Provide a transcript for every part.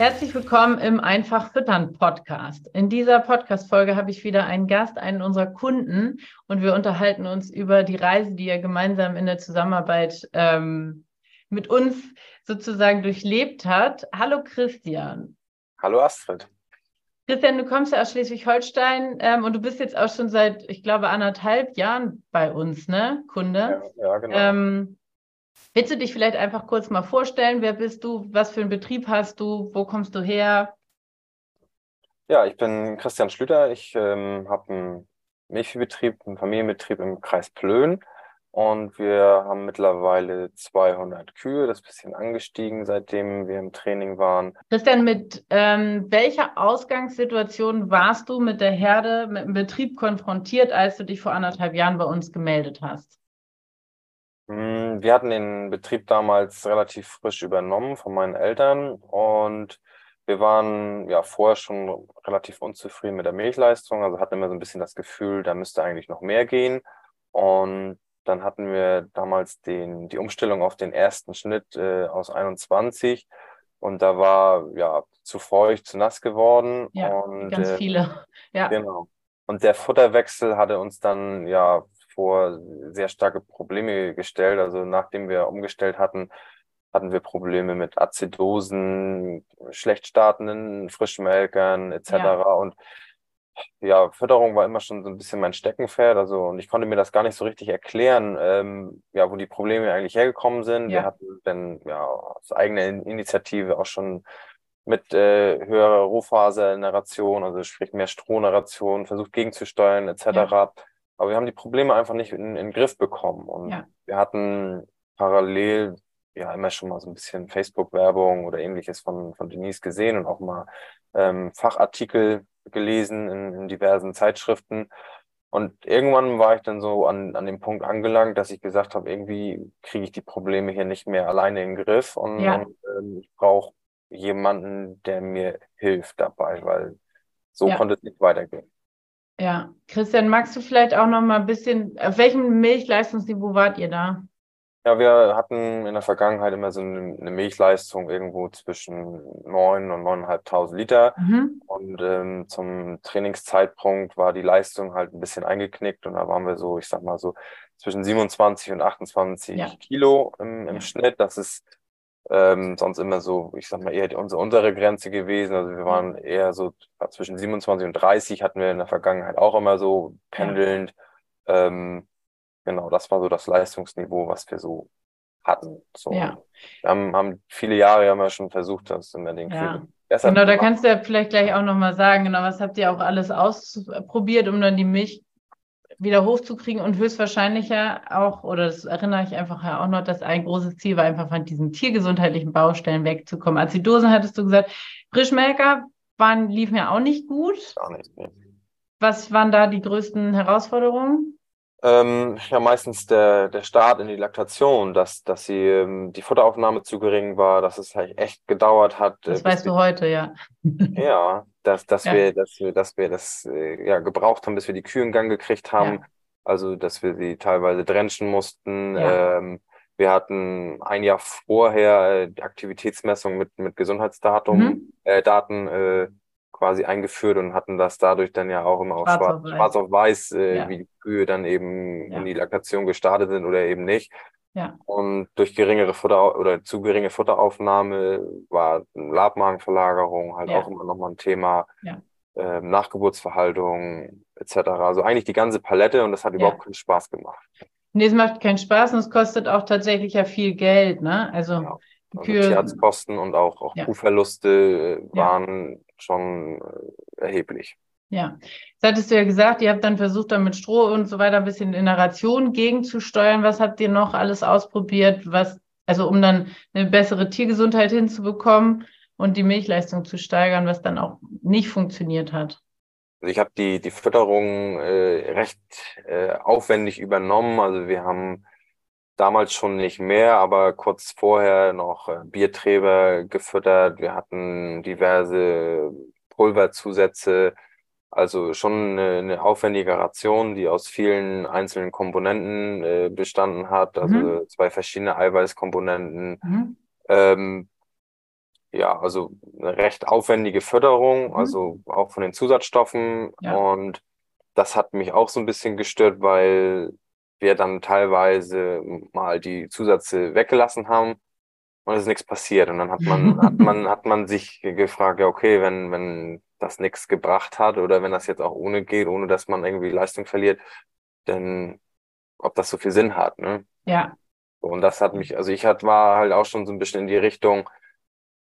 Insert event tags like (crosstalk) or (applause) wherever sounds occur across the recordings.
Herzlich willkommen im Einfach Füttern Podcast. In dieser Podcast-Folge habe ich wieder einen Gast, einen unserer Kunden, und wir unterhalten uns über die Reise, die er gemeinsam in der Zusammenarbeit ähm, mit uns sozusagen durchlebt hat. Hallo Christian. Hallo Astrid. Christian, du kommst ja aus Schleswig-Holstein ähm, und du bist jetzt auch schon seit, ich glaube, anderthalb Jahren bei uns, ne, Kunde? Ja, ja genau. Ähm, willst du dich vielleicht einfach kurz mal vorstellen? Wer bist du? Was für einen Betrieb hast du? Wo kommst du her? Ja, ich bin Christian Schlüter. Ich ähm, habe einen Milchviehbetrieb, einen Familienbetrieb im Kreis Plön. Und wir haben mittlerweile 200 Kühe. Das ist ein bisschen angestiegen, seitdem wir im Training waren. Christian, mit ähm, welcher Ausgangssituation warst du mit der Herde, mit dem Betrieb konfrontiert, als du dich vor anderthalb Jahren bei uns gemeldet hast? Hm, wir hatten den Betrieb damals relativ frisch übernommen von meinen Eltern und wir waren ja vorher schon relativ unzufrieden mit der Milchleistung, also hatten immer so ein bisschen das Gefühl, da müsste eigentlich noch mehr gehen. Und dann hatten wir damals den, die Umstellung auf den ersten Schnitt äh, aus 21 und da war ja zu feucht, zu nass geworden. Ja, und, ganz äh, viele. Ja. Genau. Und der Futterwechsel hatte uns dann ja vor sehr starke Probleme gestellt. Also nachdem wir umgestellt hatten, hatten wir Probleme mit Azidosen, schlecht startenden Frischmelkern etc. Ja. Und ja, Fütterung war immer schon so ein bisschen mein Steckenpferd. Also, und ich konnte mir das gar nicht so richtig erklären, ähm, ja, wo die Probleme eigentlich hergekommen sind. Ja. Wir hatten dann ja aus eigener Initiative auch schon mit äh, höherer Rohfaser-Narration, also sprich mehr Strohnarration, versucht gegenzusteuern, etc. Ja. Aber wir haben die Probleme einfach nicht in, in den Griff bekommen. Und ja. wir hatten parallel ja immer schon mal so ein bisschen Facebook-Werbung oder ähnliches von, von Denise gesehen und auch mal ähm, Fachartikel gelesen in, in diversen Zeitschriften. Und irgendwann war ich dann so an, an dem Punkt angelangt, dass ich gesagt habe, irgendwie kriege ich die Probleme hier nicht mehr alleine in den Griff und, ja. und ähm, ich brauche jemanden, der mir hilft dabei, weil so ja. konnte es nicht weitergehen. Ja, Christian, magst du vielleicht auch noch mal ein bisschen, auf welchem Milchleistungsniveau wart ihr da? Ja, wir hatten in der Vergangenheit immer so eine, Milchleistung irgendwo zwischen neun und neuneinhalbtausend Liter. Mhm. Und ähm, zum Trainingszeitpunkt war die Leistung halt ein bisschen eingeknickt und da waren wir so, ich sag mal so zwischen 27 und 28 ja. Kilo im, im ja. Schnitt. Das ist ähm, sonst immer so, ich sag mal, eher die, unsere untere Grenze gewesen. Also wir waren eher so zwischen 27 und 30 hatten wir in der Vergangenheit auch immer so pendelnd. Ja. Ähm, Genau, das war so das Leistungsniveau, was wir so hatten. So. Ja. Wir haben, haben viele Jahre haben wir schon versucht, das immer den ja. Genau, da kannst du ja vielleicht gleich auch nochmal sagen, genau, was habt ihr auch alles ausprobiert, um dann die Milch wieder hochzukriegen und höchstwahrscheinlich ja auch, oder das erinnere ich einfach ja auch noch, dass ein großes Ziel war, einfach von diesen tiergesundheitlichen Baustellen wegzukommen. Als die Dosen hattest du gesagt, Frischmelker waren, liefen ja auch nicht gut. Gar nicht. Nee. Was waren da die größten Herausforderungen? Ähm, ja, meistens der, der Start in die Laktation, dass, dass sie ähm, die Futteraufnahme zu gering war, dass es halt echt gedauert hat. Das äh, weißt du heute, ja. ja, (laughs) dass, dass ja. wir, dass wir, dass wir das äh, ja gebraucht haben, bis wir die Kühe in Gang gekriegt haben. Ja. Also, dass wir sie teilweise drenchen mussten. Ja. Ähm, wir hatten ein Jahr vorher äh, Aktivitätsmessung mit, mit Gesundheitsdatum, mhm. äh, Daten äh, quasi eingeführt und hatten das dadurch dann ja auch immer auf schwarz, auf weiß, schwarz auf weiß äh, ja. wie die Kühe dann eben ja. in die Laktation gestartet sind oder eben nicht. Ja. Und durch geringere Futter oder zu geringe Futteraufnahme war Labmagenverlagerung halt ja. auch immer nochmal ein Thema. Ja. äh, Nachgeburtsverhaltung etc. Also eigentlich die ganze Palette und das hat überhaupt keinen Spaß gemacht. Nee, es macht keinen Spaß und es kostet auch tatsächlich ja viel Geld, ne? Also, ja. also Tierarztkosten und auch, auch. Kuhverluste äh, waren schon äh, erheblich. Ja, das hattest du ja gesagt, ihr habt dann versucht, dann mit Stroh und so weiter ein bisschen in der Ration gegenzusteuern. Was habt ihr noch alles ausprobiert, was, also um dann eine bessere Tiergesundheit hinzubekommen und die Milchleistung zu steigern, was dann auch nicht funktioniert hat? Also ich habe die, die Fütterung äh, recht äh, aufwendig übernommen. Also wir haben damals schon nicht mehr, aber kurz vorher noch äh, Bierträber gefüttert. Wir hatten diverse Pulverzusätze, also schon eine, eine aufwendige Ration, die aus vielen einzelnen Komponenten äh, bestanden hat, also mhm. zwei verschiedene Eiweißkomponenten. Mhm. Ähm, ja, also eine recht aufwendige Förderung, mhm. also auch von den Zusatzstoffen. Ja. Und das hat mich auch so ein bisschen gestört, weil wir dann teilweise mal die Zusätze weggelassen haben und es ist nichts passiert. Und dann hat man, hat (laughs) man, hat man sich gefragt, ja, okay, wenn, wenn das nichts gebracht hat oder wenn das jetzt auch ohne geht, ohne dass man irgendwie Leistung verliert, dann ob das so viel Sinn hat, ne? Ja. Und das hat mich, also ich hat, war halt auch schon so ein bisschen in die Richtung,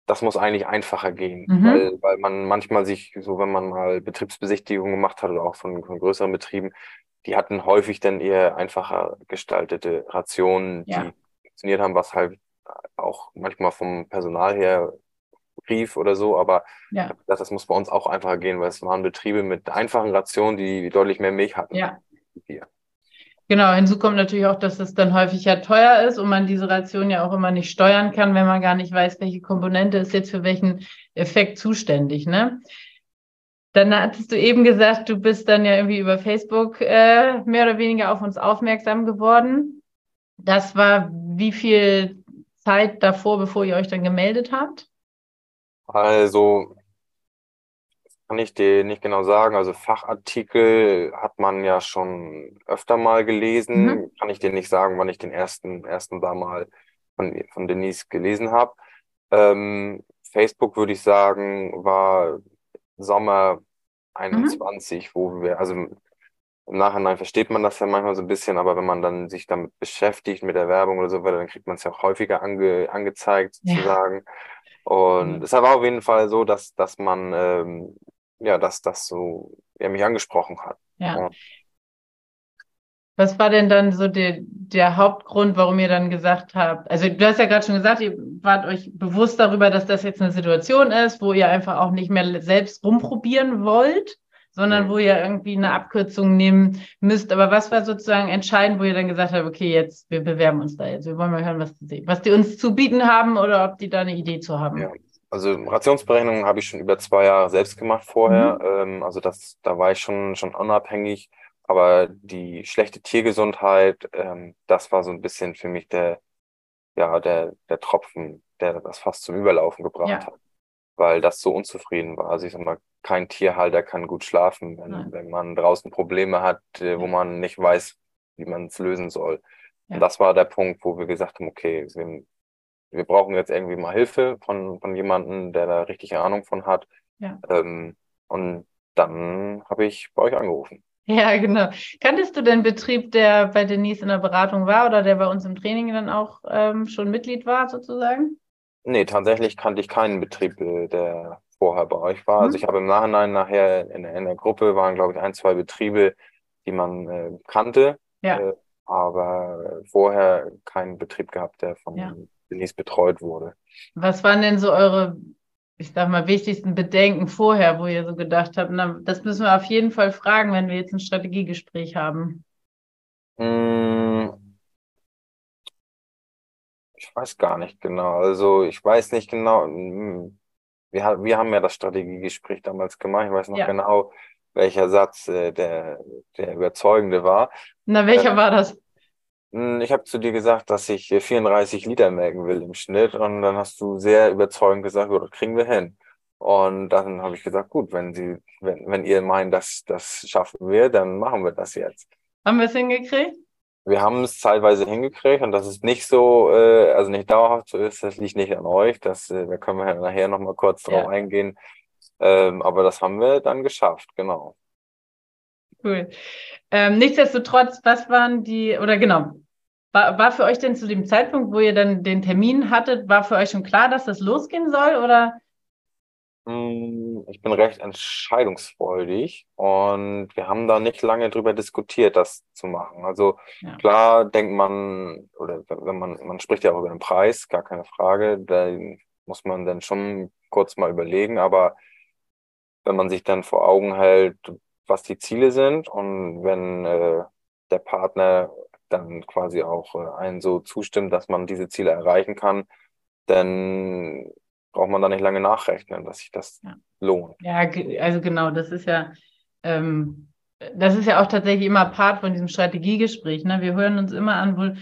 das muss eigentlich einfacher gehen, mhm. weil, weil man manchmal sich, so wenn man mal Betriebsbesichtigungen gemacht hat oder auch von, von größeren Betrieben, die hatten häufig dann eher einfacher gestaltete Rationen, ja. die funktioniert haben, was halt auch manchmal vom Personal her rief oder so, aber ja. gedacht, das muss bei uns auch einfacher gehen, weil es waren Betriebe mit einfachen Rationen, die deutlich mehr Milch hatten. Ja. Genau, hinzu kommt natürlich auch, dass es dann häufig ja teuer ist und man diese Ration ja auch immer nicht steuern kann, wenn man gar nicht weiß, welche Komponente ist jetzt für welchen Effekt zuständig. Ne? Dann hattest du eben gesagt, du bist dann ja irgendwie über Facebook äh, mehr oder weniger auf uns aufmerksam geworden. Das war wie viel Zeit davor, bevor ihr euch dann gemeldet habt? Also, kann ich dir nicht genau sagen. Also Fachartikel hat man ja schon öfter mal gelesen. Mhm. Kann ich dir nicht sagen, wann ich den ersten, ersten da mal von, von Denise gelesen habe. Ähm, Facebook würde ich sagen, war Sommer 21, mhm. wo wir, also im Nachhinein versteht man das ja manchmal so ein bisschen, aber wenn man dann sich damit beschäftigt, mit der Werbung oder so weiter, dann kriegt man es ja auch häufiger ange, angezeigt, sozusagen. Ja. Und es war auf jeden Fall so, dass, dass man, ähm, ja, dass das so, er mich angesprochen hat. Ja. ja. Was war denn dann so der, der Hauptgrund, warum ihr dann gesagt habt, also du hast ja gerade schon gesagt, ihr wart euch bewusst darüber, dass das jetzt eine Situation ist, wo ihr einfach auch nicht mehr selbst rumprobieren wollt, sondern wo ihr irgendwie eine Abkürzung nehmen müsst. Aber was war sozusagen entscheidend, wo ihr dann gesagt habt, okay, jetzt, wir bewerben uns da jetzt, wir wollen mal hören, was die, was die uns zu bieten haben oder ob die da eine Idee zu haben? Ja. Also Rationsberechnungen habe ich schon über zwei Jahre selbst gemacht vorher. Mhm. Ähm, also das, da war ich schon, schon unabhängig. Aber die schlechte Tiergesundheit, ähm, das war so ein bisschen für mich der, ja, der, der Tropfen, der das fast zum Überlaufen gebracht ja. hat. Weil das so unzufrieden war. Also ich sag mal, kein Tierhalter kann gut schlafen, wenn, wenn man draußen Probleme hat, äh, wo man nicht weiß, wie man es lösen soll. Ja. Und das war der Punkt, wo wir gesagt haben, okay, wir, wir brauchen jetzt irgendwie mal Hilfe von, von jemandem, der da richtig Ahnung von hat. Ja. Ähm, und dann habe ich bei euch angerufen. Ja, genau. Kanntest du den Betrieb, der bei Denise in der Beratung war oder der bei uns im Training dann auch ähm, schon Mitglied war, sozusagen? Nee, tatsächlich kannte ich keinen Betrieb, äh, der vorher bei euch war. Also mhm. Also ich habe im Nachhinein nachher in, in der Gruppe waren, glaube ich, ein, zwei Betriebe, die man äh, kannte. Ja. Äh, aber vorher keinen Betrieb gehabt, der von ja. Denise betreut wurde. Was waren denn so eure ich sag mal, wichtigsten Bedenken vorher, wo ihr so gedacht habt, na, das müssen wir auf jeden Fall fragen, wenn wir jetzt ein Strategiegespräch haben? Hm. Ich weiß gar nicht genau. Also ich weiß nicht genau. Hm, wir, wir haben ja das Strategiegespräch damals gemacht. Ich weiß noch ja. genau, welcher Satz äh, der, der überzeugende war. Na, welcher äh, war das? Hm, ich habe zu dir gesagt, dass ich 34 Liter melken will im Schnitt und dann hast du sehr überzeugend gesagt, oh, das kriegen wir hin. Und dann habe ich gesagt, gut, wenn Sie, wenn, wenn ihr meint, dass das schaffen wir, dann machen wir das jetzt. Haben wir es hingekriegt? Wir haben es zeitweise hingekriegt und das ist nicht so, äh, also nicht dauerhaft so ist, das liegt nicht an euch. Das, äh, da können wir nachher nochmal kurz drauf ja. eingehen. Ähm, aber das haben wir dann geschafft, genau. Cool. Ähm, nichtsdestotrotz, was waren die, oder genau, war, war für euch denn zu dem Zeitpunkt, wo ihr dann den Termin hattet, war für euch schon klar, dass das losgehen soll oder? Mm, ich bin recht entscheidungsfreudig und wir haben da nicht lange drüber diskutiert, das zu machen. Also ja. klar denkt man, oder wenn man, man spricht ja auch über den Preis, gar keine Frage, da muss man dann schon kurz mal überlegen, aber wenn man sich dann vor Augen hält, was die Ziele sind und wenn äh, der Partner dann quasi auch äh, einen so zustimmt, dass man diese Ziele erreichen kann, dann braucht man da nicht lange nachrechnen, dass sich das ja. lohnt. Ja, also genau, das ist ja, ähm, das ist ja auch tatsächlich immer Part von diesem Strategiegespräch. Ne? Wir hören uns immer an, wo,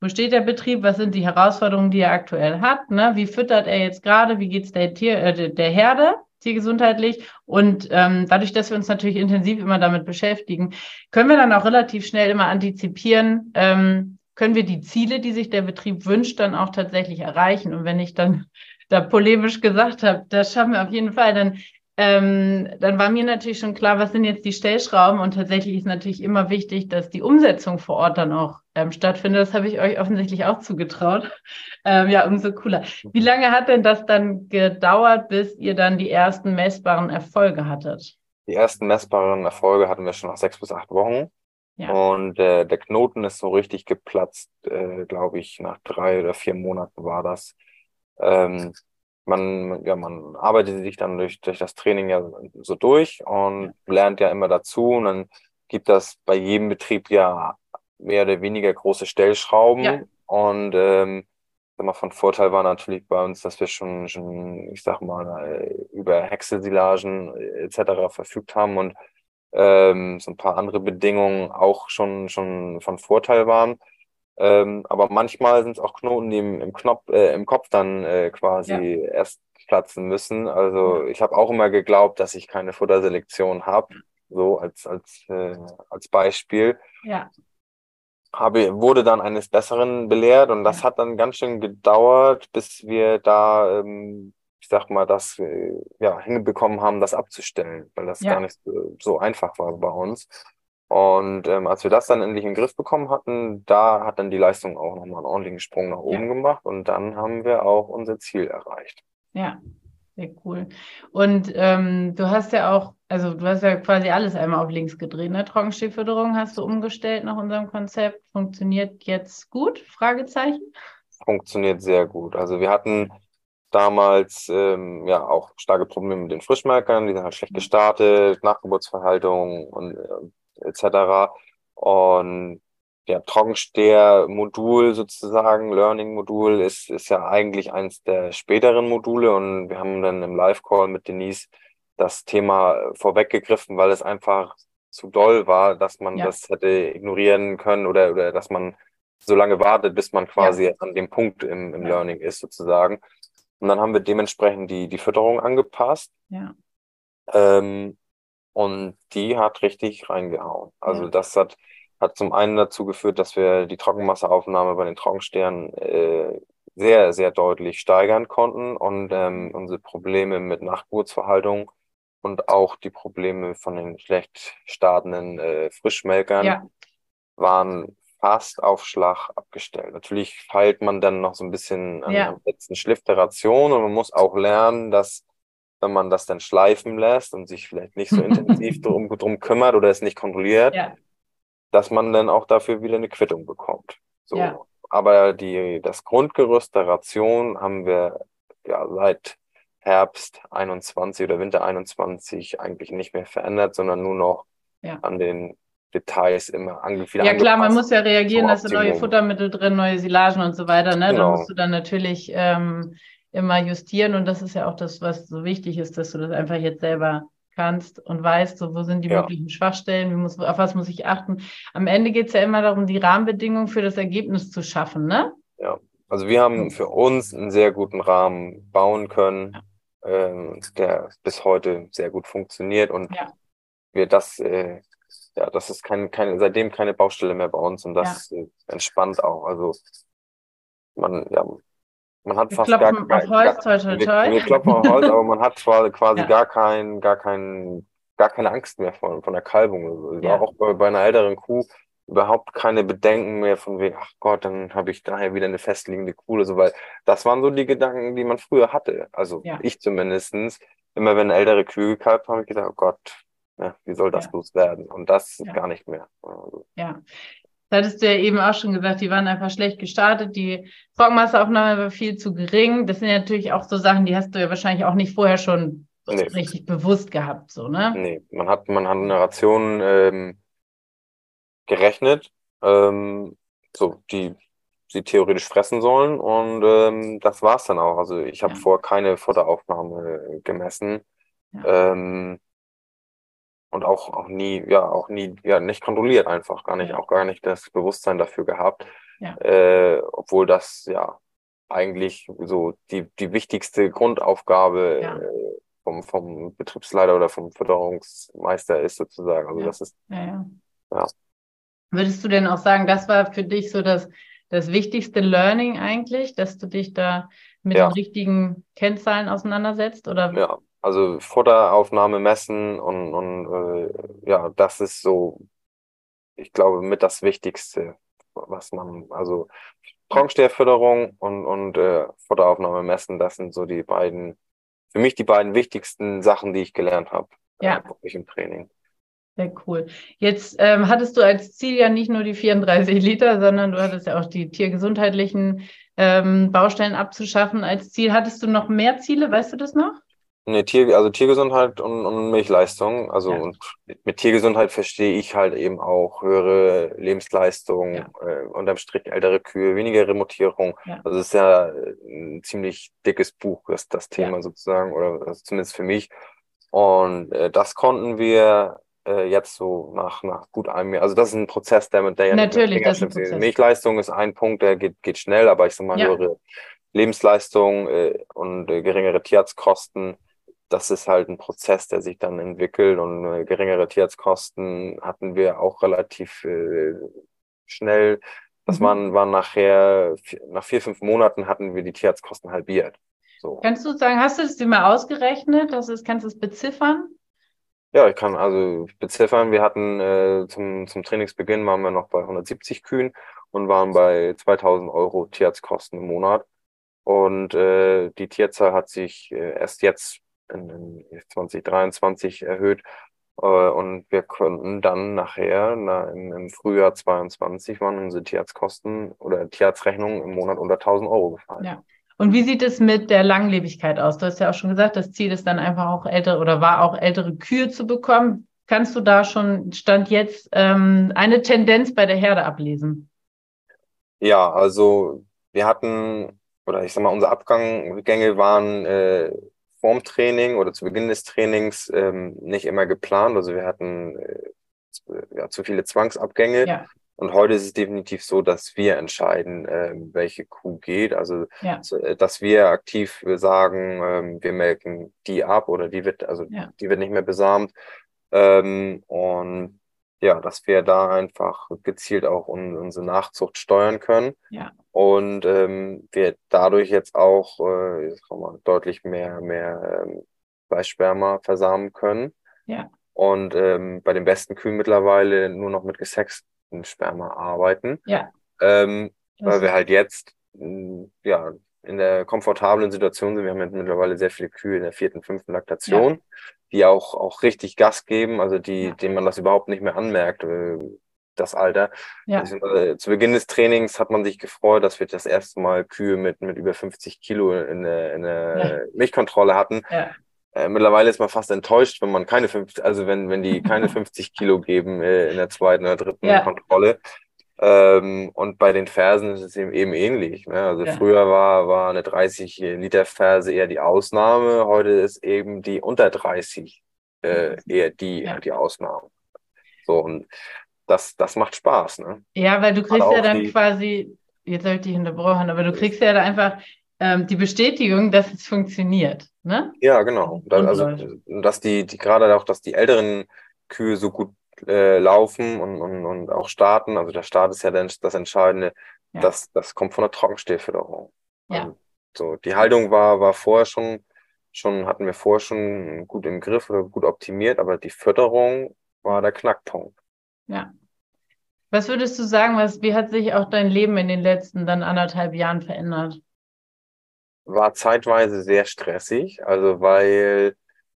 wo steht der Betrieb, was sind die Herausforderungen, die er aktuell hat, ne? wie füttert er jetzt gerade, wie geht es der, äh, der Herde tiergesundheitlich. Und ähm, dadurch, dass wir uns natürlich intensiv immer damit beschäftigen, können wir dann auch relativ schnell immer antizipieren, ähm, können wir die Ziele, die sich der Betrieb wünscht, dann auch tatsächlich erreichen. Und wenn ich dann da polemisch gesagt habe, das schaffen wir auf jeden Fall, dann ähm, dann war mir natürlich schon klar, was sind jetzt die Stellschrauben und tatsächlich ist natürlich immer wichtig, dass die Umsetzung vor Ort dann auch ähm, stattfindet. Das habe ich euch offensichtlich auch zugetraut. Ähm, ja, umso cooler. Wie lange hat denn das dann gedauert, bis ihr dann die ersten messbaren Erfolge hattet? Die ersten messbaren Erfolge hatten wir schon nach sechs bis acht Wochen. Ja. Und äh, der Knoten ist so richtig geplatzt, äh, glaube ich, nach drei oder vier Monaten war das. Ähm, man, ja, man arbeitet sich dann durch, durch das Training ja so durch und lernt ja immer dazu. Und dann gibt das bei jedem Betrieb ja mehr oder weniger große Stellschrauben. Ja. Und ähm, sag mal, von Vorteil war natürlich bei uns, dass wir schon, schon ich sag mal, über Häckselsilagen etc. verfügt haben und ähm, so ein paar andere Bedingungen auch schon, schon von Vorteil waren. Ähm, aber manchmal sind es auch Knoten, die im, im, Knopf, äh, im Kopf dann äh, quasi ja. erst platzen müssen. Also ich habe auch immer geglaubt, dass ich keine Futterselektion habe, so als, als, äh, als Beispiel. Ja. Habe, wurde dann eines Besseren belehrt und das ja. hat dann ganz schön gedauert, bis wir da, ähm, ich sag mal, das äh, ja, hinbekommen haben, das abzustellen, weil das ja. gar nicht so, so einfach war bei uns. Und ähm, als wir das dann endlich im Griff bekommen hatten, da hat dann die Leistung auch nochmal einen ordentlichen Sprung nach oben ja. gemacht und dann haben wir auch unser Ziel erreicht. Ja, sehr cool. Und ähm, du hast ja auch, also du hast ja quasi alles einmal auf links gedreht, ne? Trockenstehfütterung hast du umgestellt nach unserem Konzept. Funktioniert jetzt gut? Fragezeichen. Funktioniert sehr gut. Also wir hatten damals ähm, ja auch starke Probleme mit den Frischmelkern, die sind halt schlecht gestartet, Nachgeburtsverhaltung und äh, etc. Und ja, Trockensteher-Modul sozusagen, Learning-Modul, ist, ist ja eigentlich eins der späteren Module und wir haben dann im Live-Call mit Denise das Thema vorweggegriffen, weil es einfach zu doll war, dass man ja. das hätte ignorieren können oder, oder dass man so lange wartet, bis man quasi ja. an dem Punkt im, im ja. Learning ist sozusagen. Und dann haben wir dementsprechend die, die Fütterung angepasst. Ja. Ähm, und die hat richtig reingehauen. Also ja. das hat, hat zum einen dazu geführt, dass wir die Trockenmasseaufnahme bei den Trockensternen äh, sehr, sehr deutlich steigern konnten und ähm, unsere Probleme mit Nachgeburtsverhaltung und auch die Probleme von den schlecht startenden äh, Frischmelkern ja. waren fast auf Schlag abgestellt. Natürlich feilt man dann noch so ein bisschen an ja. der letzten Schliff der Ration und man muss auch lernen, dass wenn man das dann schleifen lässt und sich vielleicht nicht so intensiv (laughs) drum, drum kümmert oder es nicht kontrolliert, ja. dass man dann auch dafür wieder eine Quittung bekommt. So. Ja. Aber die, das Grundgerüst der Ration haben wir ja seit Herbst 21 oder Winter 21 eigentlich nicht mehr verändert, sondern nur noch ja. an den Details immer ange Ja klar, man muss ja reagieren, dass neue Futtermittel drin, neue Silagen und so weiter. Ne? Genau. Da musst du dann natürlich ähm, immer justieren und das ist ja auch das, was so wichtig ist, dass du das einfach jetzt selber kannst und weißt, so, wo sind die ja. möglichen Schwachstellen, muss, auf was muss ich achten. Am Ende geht es ja immer darum, die Rahmenbedingungen für das Ergebnis zu schaffen, ne? Ja, also wir haben für uns einen sehr guten Rahmen bauen können, ja. äh, der bis heute sehr gut funktioniert und ja. wir das, äh, ja, das ist kein, keine, seitdem keine Baustelle mehr bei uns und das ja. entspannt auch. Also man, ja, man hat Wir fast klopfen gar, auf Holz, gar, toi, toi, wir, toi. wir klopfen auf Holz, aber man hat zwar quasi Ja. gar kein, gar kein, gar keine Angst mehr von, von der Kalbung. Also Ja. Auch bei, bei einer älteren Kuh überhaupt keine Bedenken mehr von wegen, ach Gott, dann habe ich nachher wieder eine festliegende Kuh oder so, weil das waren so die Gedanken, die man früher hatte. Also Ja. ich zumindestens. Immer wenn ältere Kühe gekalbt haben, habe ich gedacht, oh Gott, ja, wie soll das Ja. bloß werden? Und das Ja. gar nicht mehr. Also, Ja. Das hattest du ja eben auch schon gesagt, die waren einfach schlecht gestartet, die Trockenmasseraufnahme war viel zu gering. Das sind ja natürlich auch so Sachen, die hast du ja wahrscheinlich auch nicht vorher schon Nee. richtig bewusst gehabt, so, ne? Nee, man hat, man hat eine Ration ähm, gerechnet, ähm, so die sie theoretisch fressen sollen und ähm, das war's dann auch. Also ich habe Ja. vor keine Futteraufnahme gemessen Ja. ähm, und auch auch nie, ja auch nie, ja nicht kontrolliert einfach, gar nicht, auch gar nicht das Bewusstsein dafür gehabt, Ja. äh, obwohl das ja eigentlich so die die wichtigste Grundaufgabe Ja. äh, vom vom Betriebsleiter oder vom Förderungsmeister ist sozusagen. Also Ja. das ist Ja, ja. Würdest du denn auch sagen, das war für dich so das, das wichtigste Learning eigentlich, dass du dich da mit den richtigen Kennzahlen auseinandersetzt? Oder Ja, also Futteraufnahme messen und, und äh, ja, das ist so, ich glaube, mit das Wichtigste, was man, also Trockensteherfütterung und, und äh, Futteraufnahme messen, das sind so die beiden, für mich die beiden wichtigsten Sachen, die ich gelernt habe, Ja. äh, wirklich im Training. Sehr cool. Jetzt ähm, hattest du als Ziel ja nicht nur die 34 Liter, sondern du hattest ja auch die tiergesundheitlichen ähm, Baustellen abzuschaffen als Ziel. Hattest du noch mehr Ziele? Weißt du das noch? Nee, Tier, also Tiergesundheit und, und Milchleistung. Also Ja. und mit Tiergesundheit verstehe ich halt eben auch höhere Lebensleistung, Ja. äh, unterm Strich ältere Kühe, weniger Remontierung. Ja. Also es ist ja äh, ein ziemlich dickes Buch, das, das Thema sozusagen, oder also zumindest für mich. Und äh, das konnten wir äh, jetzt so nach, nach gut einem Jahr. Also das ist ein Prozess, der mit der ja Natürlich, das ist ein Prozess. Milchleistung ist ein Punkt, der geht, geht schnell, aber ich sag mal, höhere Lebensleistung äh, und äh, geringere Tierarztkosten das ist halt ein Prozess, der sich dann entwickelt und äh, geringere Tierarztkosten hatten wir auch relativ äh, schnell. Das Mhm. waren, waren nachher, nach vier, fünf Monaten hatten wir die Tierarztkosten halbiert. So. Kannst du sagen, hast du es dir mal ausgerechnet? Das ist, kannst du es beziffern? Ja, ich kann also beziffern, wir hatten äh, zum, zum Trainingsbeginn waren wir noch bei 170 Kühen und waren bei 2000 Euro Tierarztkosten im Monat. Und äh, die Tierzahl hat sich äh, erst jetzt in, in 2023 erhöht. Äh, und wir konnten dann nachher, na, im, im Frühjahr 22, waren unsere Tierarztkosten oder Tierarztrechnungen im Monat unter 1000 Euro gefallen. Ja. Und wie sieht es mit der Langlebigkeit aus? Du hast ja auch schon gesagt, das Ziel ist dann einfach auch ältere oder war auch ältere Kühe zu bekommen. Kannst du da schon Stand jetzt ähm, eine Tendenz bei der Herde ablesen? Ja, also wir hatten, oder ich sag mal, unsere Abgänge waren äh, vorm Training oder zu Beginn des Trainings ähm, nicht immer geplant. Also wir hatten äh, zu- ja, zu viele Zwangsabgänge. Ja. Und heute ist es definitiv so, dass wir entscheiden, ähm, welche Kuh geht. Also, Ja. äh, dass wir aktiv sagen, ähm, wir melken die ab oder die wird, also Ja. die wird nicht mehr besamt. Ähm, und ja, dass wir da einfach gezielt auch un unsere Nachzucht steuern können. Ja. Und ähm, wir dadurch jetzt auch äh, sag mal, deutlich mehr, mehr ähm, Fleischsperma versamen können. Ja. Und ähm, bei den besten Kühen mittlerweile nur noch mit gesexten Sperma arbeiten. Ja. Ähm, weil wir halt jetzt ja in der komfortablen Situation sind. Wir haben jetzt mittlerweile sehr viele Kühe in der vierten, fünften Laktation, die auch, auch richtig Gas geben, also die, Ja. denen man das überhaupt nicht mehr anmerkt, äh, das Alter. Ja. Also, äh, zu Beginn des Trainings hat man sich gefreut, dass wir das erste Mal Kühe mit, mit über 50 Kilo in der, in der Milchkontrolle hatten. Ja. Äh, mittlerweile ist man fast enttäuscht, wenn man keine 50, also wenn, wenn die keine (laughs) 50 Kilo geben äh, in der zweiten oder dritten Ja. Kontrolle. Ähm, und bei den Fersen ist es eben, eben ähnlich. Ne? Also Ja. früher war, war eine 30 Liter Ferse eher die Ausnahme, heute ist eben die unter 30 äh, eher die, Ja. die Ausnahme. So, und das, das macht Spaß, ne? Ja, weil du kriegst ja dann quasi, jetzt sollte ich unterbrochen, aber du kriegst ja da einfach ähm, die Bestätigung, dass es funktioniert. Ne? Ja, genau. Also, dass die, die gerade auch, dass die älteren Kühe so gut äh, laufen und, und, und auch starten. Also der Start ist ja dann das Entscheidende. Ja. Das, das kommt von der Trockenstillfütterung. Ja. So, die Haltung war, war vorher schon, schon, hatten wir vorher schon gut im Griff oder gut optimiert, aber die Fütterung war der Knackpunkt. Ja. Was würdest du sagen, was, wie hat sich auch dein Leben in den letzten dann anderthalb Jahren verändert? War zeitweise sehr stressig, also weil,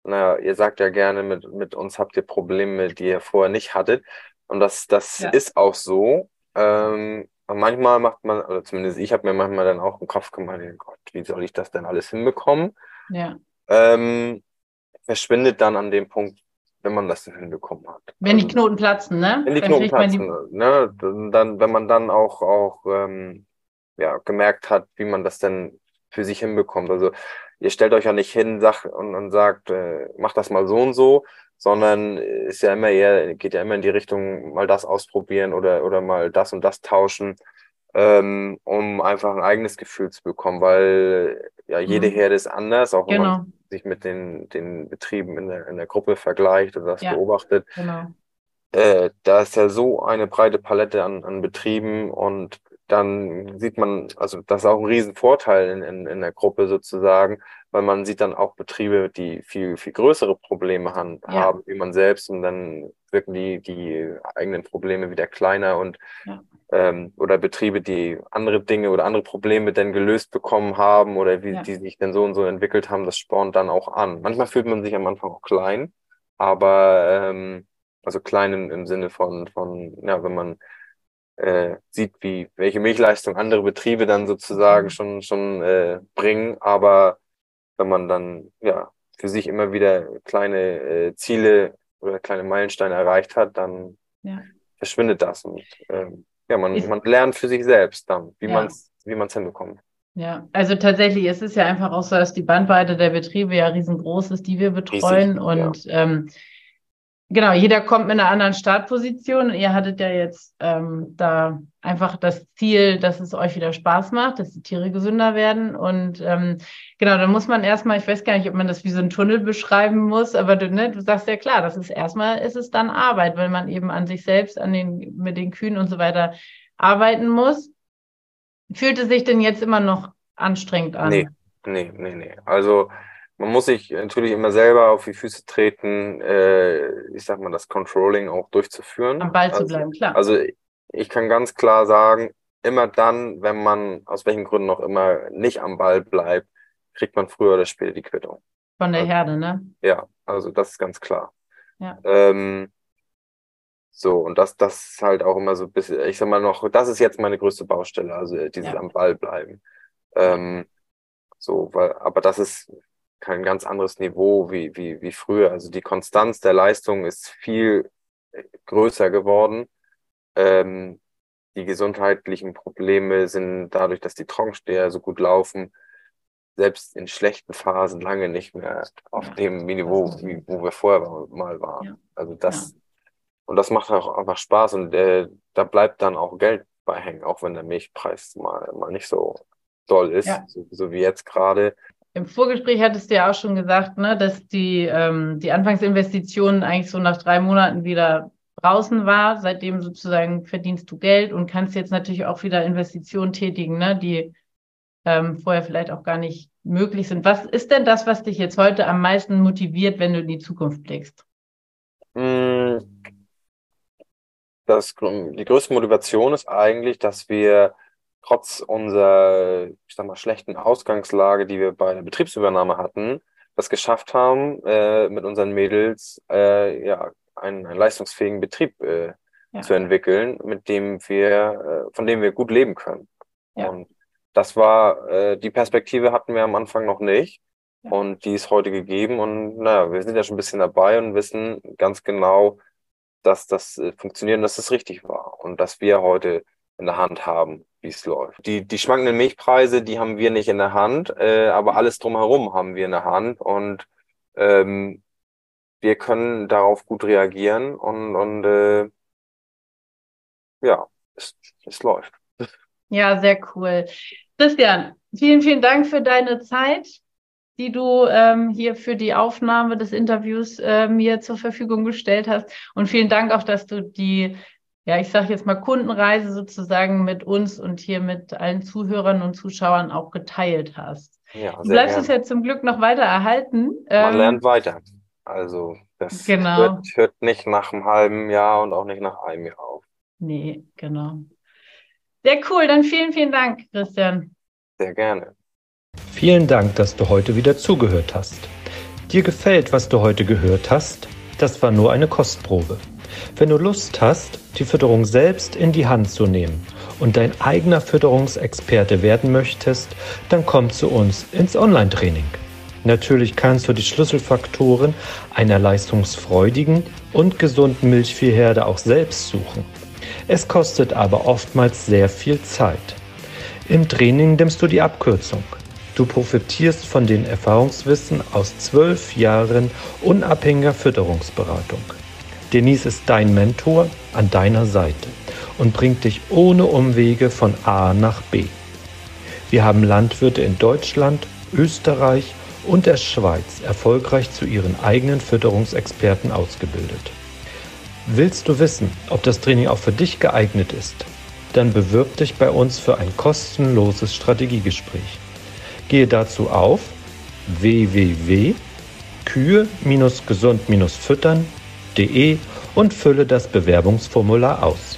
naja, ihr sagt ja gerne, mit, mit uns habt ihr Probleme, die ihr vorher nicht hattet. Und das, das ja. ist auch so. Ähm, manchmal macht man, oder zumindest ich habe mir manchmal dann auch im Kopf gemacht, Gott, wie soll ich das denn alles hinbekommen? Ja. Ähm, verschwindet dann an dem Punkt, wenn man das hinbekommen hat. Wenn also, die Knoten platzen, ne? Wenn die Knoten platzen, die... ne? Dann, wenn man dann auch, auch ähm, ja, gemerkt hat, wie man das denn für sich hinbekommt. Also ihr stellt euch ja nicht hin sag, und, und sagt, äh, mach das mal so und so, sondern ist ja immer eher, geht ja immer in die Richtung, mal das ausprobieren oder, oder mal das und das tauschen, ähm, um einfach ein eigenes Gefühl zu bekommen, weil ja jede mhm. Herde ist anders, auch wenn genau. man sich mit den, den Betrieben in der, in der Gruppe vergleicht oder das ja. beobachtet. Genau. Äh, da ist ja so eine breite Palette an, an Betrieben und dann sieht man, also das ist auch ein Riesenvorteil in, in, in der Gruppe sozusagen, weil man sieht dann auch Betriebe, die viel, viel größere Probleme haben, ja. haben wie man selbst und dann wirken die, die eigenen Probleme wieder kleiner und ja. ähm, oder Betriebe, die andere Dinge oder andere Probleme denn gelöst bekommen haben oder wie ja. die sich denn so und so entwickelt haben, das spornt dann auch an. Manchmal fühlt man sich am Anfang auch klein, aber ähm, also klein im, im Sinne von, von, ja, wenn man äh, sieht, wie welche Milchleistung andere Betriebe dann sozusagen mhm. schon schon äh, bringen, aber wenn man dann ja für sich immer wieder kleine äh, Ziele oder kleine Meilensteine erreicht hat, dann ja. verschwindet das und ähm, ja, man, man lernt für sich selbst dann, wie ja. man es wie man's hinbekommt. Ja, also tatsächlich ist es ja einfach auch so, dass die Bandbreite der Betriebe ja riesengroß ist, die wir betreuen. Riesig, und ja. ähm, Genau, jeder kommt mit einer anderen Startposition. Ihr hattet ja jetzt ähm, da einfach das Ziel, dass es euch wieder Spaß macht, dass die Tiere gesünder werden. Und ähm, genau, da muss man erstmal, ich weiß gar nicht, ob man das wie so ein Tunnel beschreiben muss, aber du, ne, du sagst ja klar, das ist erstmal ist es dann Arbeit, weil man eben an sich selbst, an den, mit den Kühen und so weiter arbeiten muss. Fühlt es sich denn jetzt immer noch anstrengend an? Nee, nee, nee, nee. Also man muss sich natürlich immer selber auf die Füße treten, äh, ich sag mal, das Controlling auch durchzuführen. Am Ball zu also, bleiben, klar. Also ich kann ganz klar sagen, immer dann, wenn man aus welchen Gründen noch immer nicht am Ball bleibt, kriegt man früher oder später die Quittung. Von der also, Herde, ne? Ja, also das ist ganz klar. Ja. Ähm, so, und das, das ist halt auch immer so ein bisschen, ich sag mal noch, das ist jetzt meine größte Baustelle, also dieses ja. am Ball bleiben. Ähm, so, weil, aber das ist kein ganz anderes Niveau wie, wie, wie früher. Also die Konstanz der Leistung ist viel äh, größer geworden. Ähm, die gesundheitlichen Probleme sind dadurch, dass die Trockensteher so gut laufen, selbst in schlechten Phasen lange nicht mehr auf ja, dem Niveau, wie, wo wir vorher mal waren. Ja. Also das, ja. und das macht auch einfach Spaß und äh, da bleibt dann auch Geld bei hängen, auch wenn der Milchpreis mal, mal nicht so doll ist, so, so wie jetzt gerade. Im Vorgespräch hattest du ja auch schon gesagt, ne, dass die, ähm, die Anfangsinvestition eigentlich so nach drei Monaten wieder draußen war. Seitdem sozusagen verdienst du Geld und kannst jetzt natürlich auch wieder Investitionen tätigen, ne, die ähm, vorher vielleicht auch gar nicht möglich sind. Was ist denn das, was dich jetzt heute am meisten motiviert, wenn du in die Zukunft blickst? Hm. Das, die größte Motivation ist eigentlich, dass wir trotz unserer, ich sag mal, schlechten Ausgangslage, die wir bei der Betriebsübernahme hatten, das geschafft haben, äh, mit unseren Mädels äh, ja, einen, einen leistungsfähigen Betrieb äh, ja. zu entwickeln, mit dem wir, äh, von dem wir gut leben können. Ja. Und das war, äh, die Perspektive hatten wir am Anfang noch nicht. Ja. Und die ist heute gegeben. Und naja, wir sind ja schon ein bisschen dabei und wissen ganz genau, dass das äh, funktioniert und dass das richtig war. Und dass wir heute in der Hand haben, wie es läuft. Die, die schwankenden Milchpreise, die haben wir nicht in der Hand, äh, aber alles drumherum haben wir in der Hand und ähm, wir können darauf gut reagieren und, und äh, ja, es, es läuft. Ja, sehr cool. Christian, vielen, vielen Dank für deine Zeit, die du ähm, hier für die Aufnahme des Interviews äh, mir zur Verfügung gestellt hast. Und vielen Dank auch, dass du die ja, ich sage jetzt mal Kundenreise sozusagen mit uns und hier mit allen Zuhörern und Zuschauern auch geteilt hast. Ja, du bleibst es ja zum Glück noch weiter erhalten. Man ähm, lernt weiter. Also das genau. hört, hört nicht nach einem halben Jahr und auch nicht nach einem Jahr auf. Nee, genau. Sehr cool, dann vielen, vielen Dank, Christian. Sehr gerne. Vielen Dank, dass du heute wieder zugehört hast. Dir gefällt, was du heute gehört hast? Das war nur eine Kostprobe. Wenn du Lust hast, die Fütterung selbst in die Hand zu nehmen und dein eigener Fütterungsexperte werden möchtest, dann komm zu uns ins Online-Training. Natürlich kannst du die Schlüsselfaktoren einer leistungsfreudigen und gesunden Milchviehherde auch selbst suchen. Es kostet aber oftmals sehr viel Zeit. Im Training nimmst du die Abkürzung. Du profitierst von den Erfahrungswissen aus zwölf Jahren unabhängiger Fütterungsberatung. Denise ist dein Mentor an deiner Seite und bringt dich ohne Umwege von A nach B. Wir haben Landwirte in Deutschland, Österreich und der Schweiz erfolgreich zu ihren eigenen Fütterungsexperten ausgebildet. Willst du wissen, ob das Training auch für dich geeignet ist? Dann bewirb dich bei uns für ein kostenloses Strategiegespräch. Gehe dazu auf www.kühe-gesund-füttern.de und fülle das Bewerbungsformular aus.